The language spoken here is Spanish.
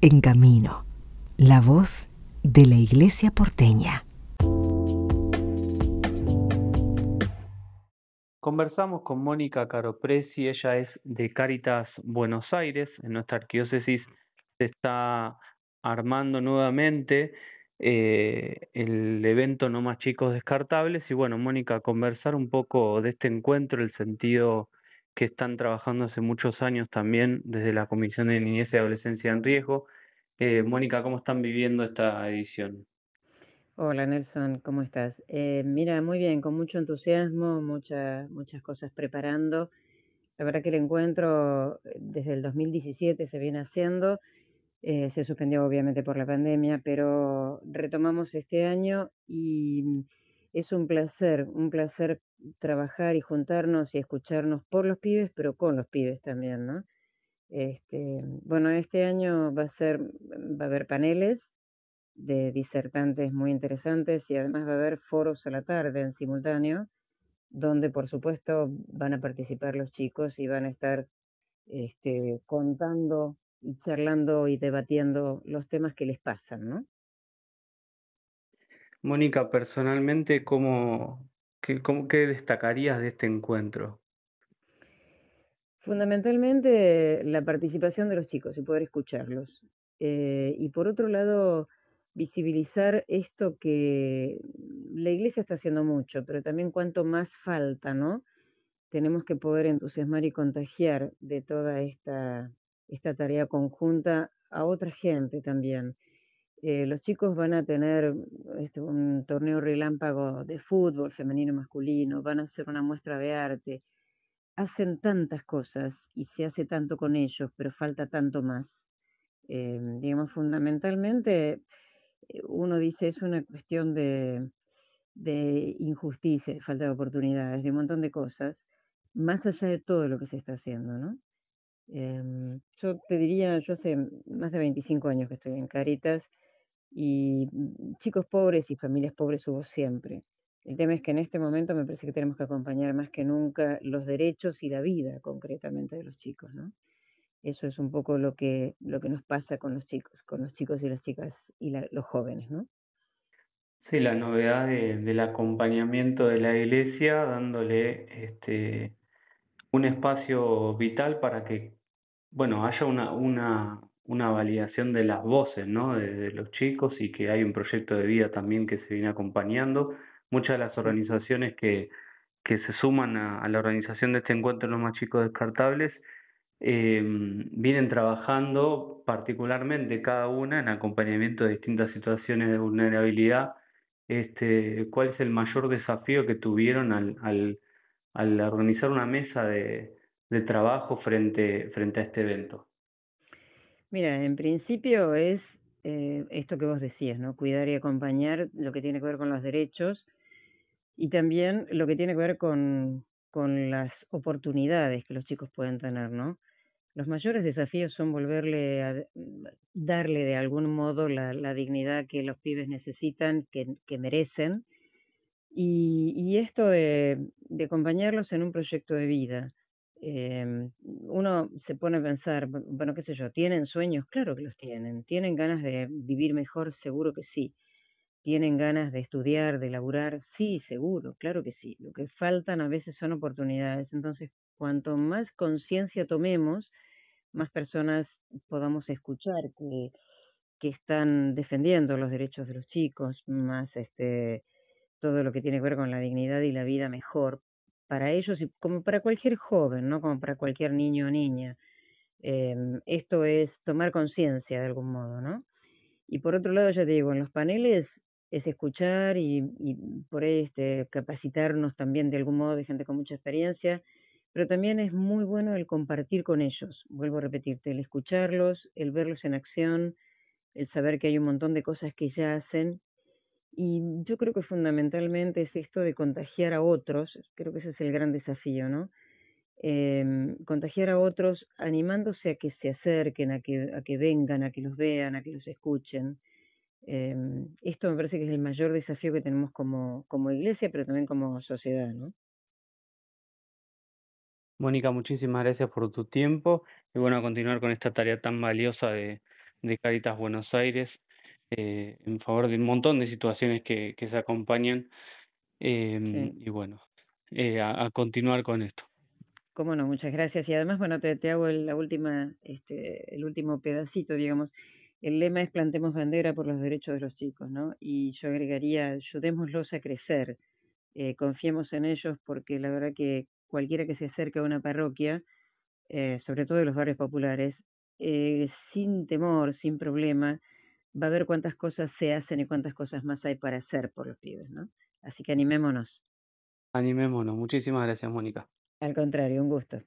En Camino, la voz de la Iglesia porteña. Conversamos con Mónica Caropresi, ella es de Cáritas Buenos Aires, en nuestra arquidiócesis se está armando nuevamente eh, el evento No Más Chicos Descartables y bueno, Mónica, conversar un poco de este encuentro, el sentido que están trabajando hace muchos años también desde la Comisión de Niñez y Adolescencia en Riesgo. Eh, Mónica, ¿cómo están viviendo esta edición? Hola Nelson, ¿cómo estás? Eh, mira, muy bien, con mucho entusiasmo, muchas muchas cosas preparando. La verdad que el encuentro eh, desde el 2017 se viene haciendo, eh, se suspendió obviamente por la pandemia, pero retomamos este año y es un placer, un placer trabajar y juntarnos y escucharnos por los pibes, pero con los pibes también, ¿no? Este, bueno, este año va a ser, va a haber paneles de disertantes muy interesantes y además va a haber foros a la tarde en simultáneo, donde por supuesto van a participar los chicos y van a estar este, contando y charlando y debatiendo los temas que les pasan, ¿no? Mónica, personalmente, ¿cómo, qué, cómo, ¿qué destacarías de este encuentro? Fundamentalmente la participación de los chicos y poder escucharlos. Eh, y por otro lado, visibilizar esto que la iglesia está haciendo mucho, pero también cuanto más falta, ¿no? Tenemos que poder entusiasmar y contagiar de toda esta, esta tarea conjunta a otra gente también. Eh, los chicos van a tener este, un torneo relámpago de fútbol femenino y masculino, van a hacer una muestra de arte, hacen tantas cosas y se hace tanto con ellos, pero falta tanto más. Eh, digamos, fundamentalmente eh, uno dice es una cuestión de, de injusticia, de falta de oportunidades, de un montón de cosas, más allá de todo lo que se está haciendo, ¿no? Eh, yo te diría, yo hace más de 25 años que estoy en Caritas y mm, chicos pobres y familias pobres hubo siempre. El tema es que en este momento me parece que tenemos que acompañar más que nunca los derechos y la vida concretamente de los chicos, ¿no? Eso es un poco lo que, lo que nos pasa con los chicos, con los chicos y las chicas y los jóvenes, ¿no? Sí, la novedad del acompañamiento de la iglesia, dándole este un espacio vital para que, bueno, haya una, una, una validación de las voces, ¿no? De, los chicos y que hay un proyecto de vida también que se viene acompañando. Muchas de las organizaciones que, que se suman a, a la organización de este encuentro Los Más Chicos Descartables eh, vienen trabajando particularmente cada una en acompañamiento de distintas situaciones de vulnerabilidad. Este, ¿Cuál es el mayor desafío que tuvieron al, al, al organizar una mesa de, de trabajo frente, frente a este evento? Mira, en principio es eh, esto que vos decías, ¿no? Cuidar y acompañar lo que tiene que ver con los derechos y también lo que tiene que ver con, con las oportunidades que los chicos pueden tener, ¿no? Los mayores desafíos son volverle a darle de algún modo la, dignidad que los pibes necesitan, que, que merecen, y, y esto de, acompañarlos en un proyecto de vida. Eh, uno se pone a pensar, bueno, qué sé yo, ¿tienen sueños? Claro que los tienen. ¿Tienen ganas de vivir mejor? Seguro que sí. ¿Tienen ganas de estudiar, de laburar? Sí, seguro, claro que sí. Lo que faltan a veces son oportunidades. Entonces, cuanto más conciencia tomemos, más personas podamos escuchar que, que están defendiendo los derechos de los chicos, más este todo lo que tiene que ver con la dignidad y la vida mejor para ellos y como para cualquier joven, no como para cualquier niño o niña. Eh, esto es tomar conciencia de algún modo, ¿no? Y por otro lado, ya te digo, en los paneles es escuchar y, y por ahí este, capacitarnos también de algún modo de gente con mucha experiencia pero también es muy bueno el compartir con ellos, vuelvo a repetirte, el escucharlos, el verlos en acción, el saber que hay un montón de cosas que ya hacen. Y yo creo que fundamentalmente es esto de contagiar a otros, creo que ese es el gran desafío, ¿no? Eh, contagiar a otros animándose a que se acerquen, a que, a que vengan, a que los vean, a que los escuchen. Eh, esto me parece que es el mayor desafío que tenemos como, como iglesia, pero también como sociedad, ¿no? Mónica, muchísimas gracias por tu tiempo y bueno, a continuar con esta tarea tan valiosa de, de Caritas Buenos Aires eh, en favor de un montón de situaciones que, que se acompañan em, y bueno, eh, a, continuar con esto. Cómo no, muchas gracias. Y además, bueno, te, te hago el, la última, este, el último pedacito, digamos. El lema es plantemos bandera por los derechos de los chicos, ¿no? Y yo agregaría, ayudémoslos a crecer, eh, confiemos en ellos porque la verdad que cualquiera que se acerque a una parroquia, eh, sobre todo de los barrios populares, eh, sin temor, sin problema, va a ver cuántas cosas se hacen y cuántas cosas más hay para hacer por los pibes, ¿no? Así que animémonos. Animémonos. Muchísimas gracias, Mónica. Al contrario, un gusto.